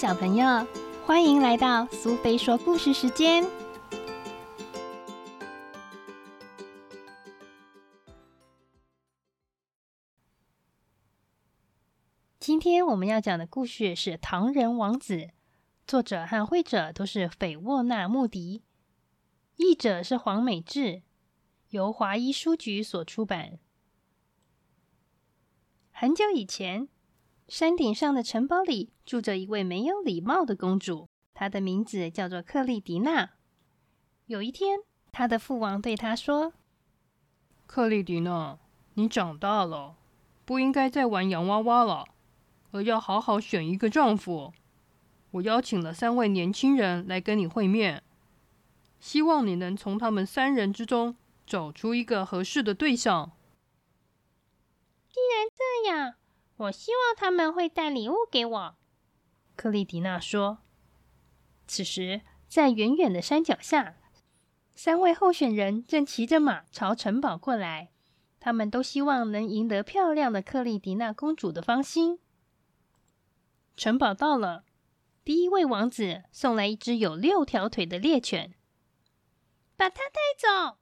小朋友，欢迎来到苏菲说故事时间。今天我们要讲的故事是《唐人王子》，作者和绘者都是斐沃纳·穆迪，译者是黄美智，由华一书局所出版。很久以前。山顶上的城堡里住着一位没有礼貌的公主，她的名字叫做克莉迪娜。有一天，她的父王对她说：“克莉迪娜，你长大了，不应该再玩洋娃娃了，而要好好选一个丈夫。我邀请了三位年轻人来跟你会面，希望你能从他们三人之中找出一个合适的对象。”既然这样。我希望他们会带礼物给我，克莉迪娜说。此时，在远远的山脚下，三位候选人正骑着马朝城堡过来。他们都希望能赢得漂亮的克莉迪娜公主的芳心。城堡到了，第一位王子送来一只有六条腿的猎犬，把它带走！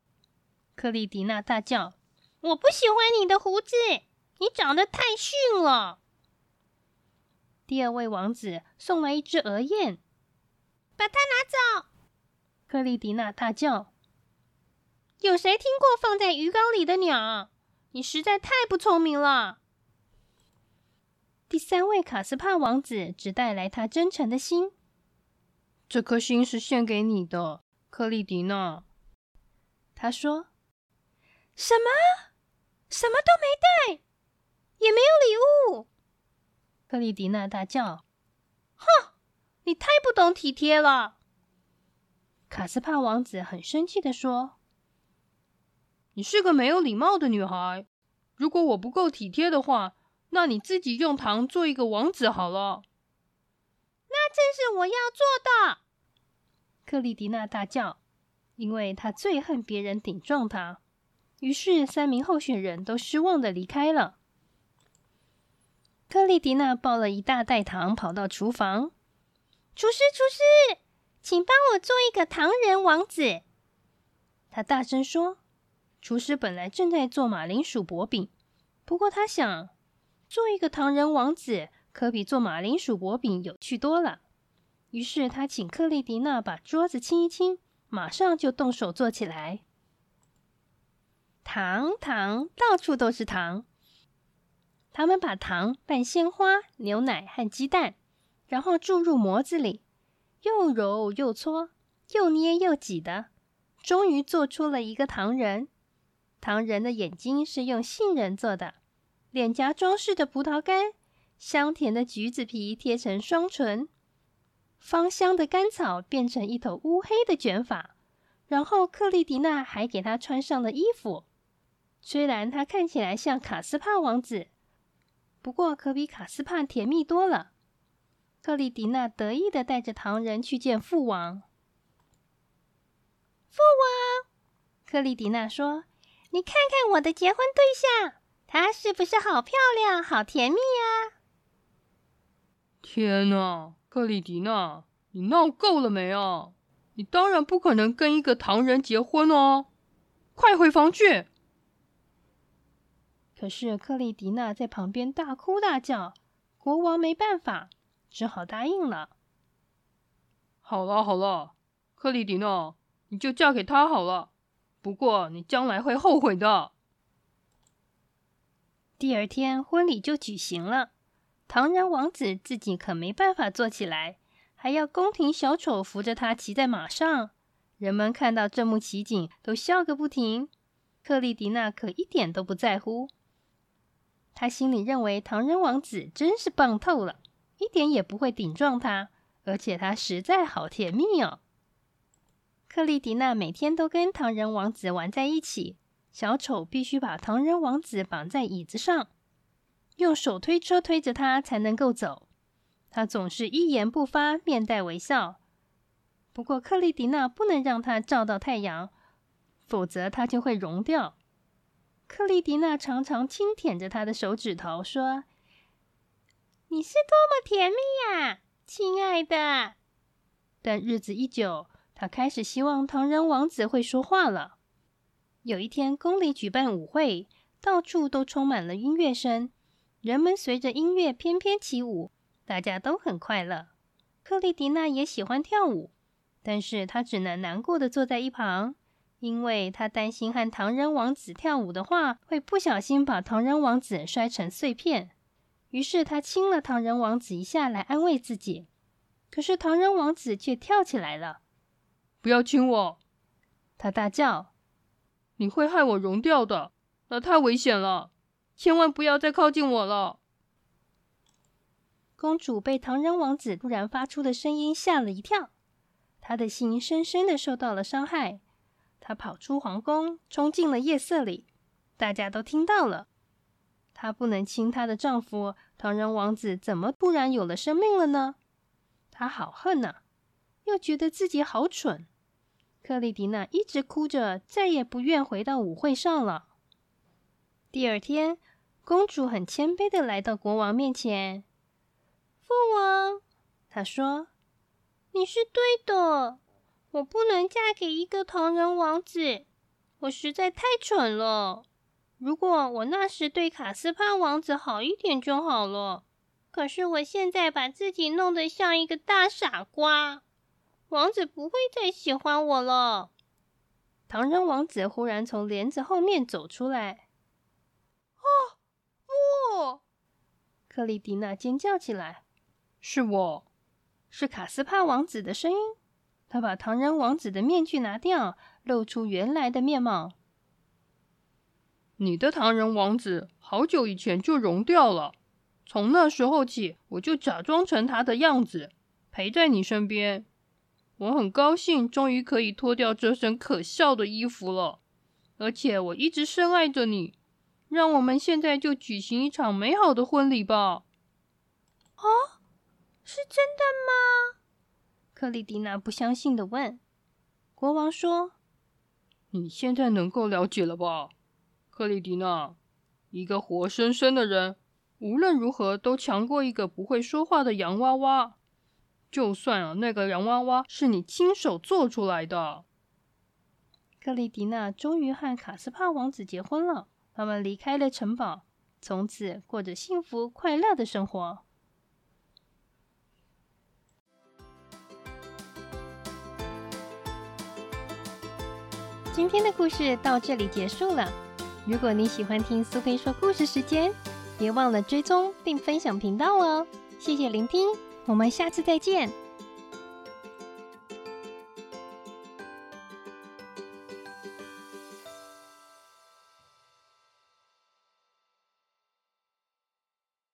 克莉迪娜大叫：“我不喜欢你的胡子！”你长得太逊了。第二位王子送来一只鹅雁，把它拿走！克莉迪娜大叫：“有谁听过放在鱼缸里的鸟？你实在太不聪明了。”第三位卡斯帕王子只带来他真诚的心，这颗心是献给你的，克莉迪娜。他说：“什么？什么都没带？”也没有礼物，克丽迪娜大叫：“哼，你太不懂体贴了！”卡斯帕王子很生气的说：“你是个没有礼貌的女孩。如果我不够体贴的话，那你自己用糖做一个王子好了。”那正是我要做的！克丽迪娜大叫，因为她最恨别人顶撞她。于是，三名候选人都失望的离开了。克丽迪娜抱了一大袋糖，跑到厨房。厨师，厨师，请帮我做一个糖人王子。他大声说：“厨师本来正在做马铃薯薄饼，不过他想做一个糖人王子，可比做马铃薯薄饼有趣多了。于是他请克丽迪娜把桌子清一清，马上就动手做起来。糖，糖，到处都是糖。”他们把糖拌鲜花、牛奶和鸡蛋，然后注入模子里，又揉又搓，又捏又挤的，终于做出了一个糖人。糖人的眼睛是用杏仁做的，脸颊装饰的葡萄干，香甜的橘子皮贴成双唇，芳香的甘草变成一头乌黑的卷发。然后克莉迪娜还给他穿上了衣服，虽然他看起来像卡斯帕王子。不过可比卡斯帕甜蜜多了。克里迪娜得意的带着唐人去见父王。父王，克里迪娜说：“你看看我的结婚对象，他是不是好漂亮、好甜蜜啊？”天哪，克里迪娜，你闹够了没啊？你当然不可能跟一个唐人结婚哦！快回房去。可是克丽迪娜在旁边大哭大叫，国王没办法，只好答应了。好了好了，克丽迪娜，你就嫁给他好了。不过你将来会后悔的。第二天婚礼就举行了，唐人王子自己可没办法坐起来，还要宫廷小丑扶着他骑在马上。人们看到这幕奇景，都笑个不停。克丽迪娜可一点都不在乎。他心里认为唐人王子真是棒透了，一点也不会顶撞他，而且他实在好甜蜜哦。克丽迪娜每天都跟唐人王子玩在一起，小丑必须把唐人王子绑在椅子上，用手推车推着他才能够走。他总是一言不发，面带微笑。不过克丽迪娜不能让他照到太阳，否则他就会融掉。克莉迪娜常常轻舔着他的手指头，说：“你是多么甜蜜呀！亲爱的。但日子一久，他开始希望唐人王子会说话了。有一天，宫里举办舞会，到处都充满了音乐声，人们随着音乐翩翩起舞，大家都很快乐。克莉迪娜也喜欢跳舞，但是她只能难过的坐在一旁，因为他担心和唐人王子跳舞的话，会不小心把唐人王子摔成碎片。于是他亲了唐人王子一下来安慰自己。可是唐人王子却跳起来了！不要亲我！他大叫：“你会害我融掉的，那太危险了！千万不要再靠近我了！”公主被唐人王子突然发出的声音吓了一跳，她的心深深的受到了伤害。她跑出皇宫，冲进了夜色里，大家都听到了。她不能亲她的丈夫，唐人王子怎么突然有了生命了呢？她好恨呐，又觉得自己好蠢。克丽迪娜一直哭着，再也不愿回到舞会上了。第二天，公主很谦卑的来到国王面前。父王，她说：“你是对的，我不能嫁给一个唐人王子，我实在太蠢了。如果我那时对卡斯帕王子好一点就好了。”可是我现在把自己弄得像一个大傻瓜，王子不会再喜欢我了。唐人王子忽然从帘子后面走出来。“啊，不！”克莉迪娜尖叫起来。“是我，是卡斯帕王子的声音。”他把唐人王子的面具拿掉，露出原来的面貌。“你的唐人王子好久以前就融掉了。”从那时候起，我就假装成他的样子，陪在你身边。我很高兴，终于可以脱掉这身可笑的衣服了。而且我一直深爱着你。让我们现在就举行一场美好的婚礼吧。哦，是真的吗？克里迪娜不相信的问。国王说：“你现在能够了解了吧，克里迪娜？一个活生生的人。”无论如何都强过一个不会说话的洋娃娃。就算啊，那个洋娃娃是你亲手做出来的。克里迪娜终于和卡斯帕王子结婚了，他们离开了城堡，从此过着幸福快乐的生活。今天的故事到这里结束了。如果你喜欢听苏菲说故事时间。别忘了追踪并分享频道哦！谢谢聆听，我们下次再见。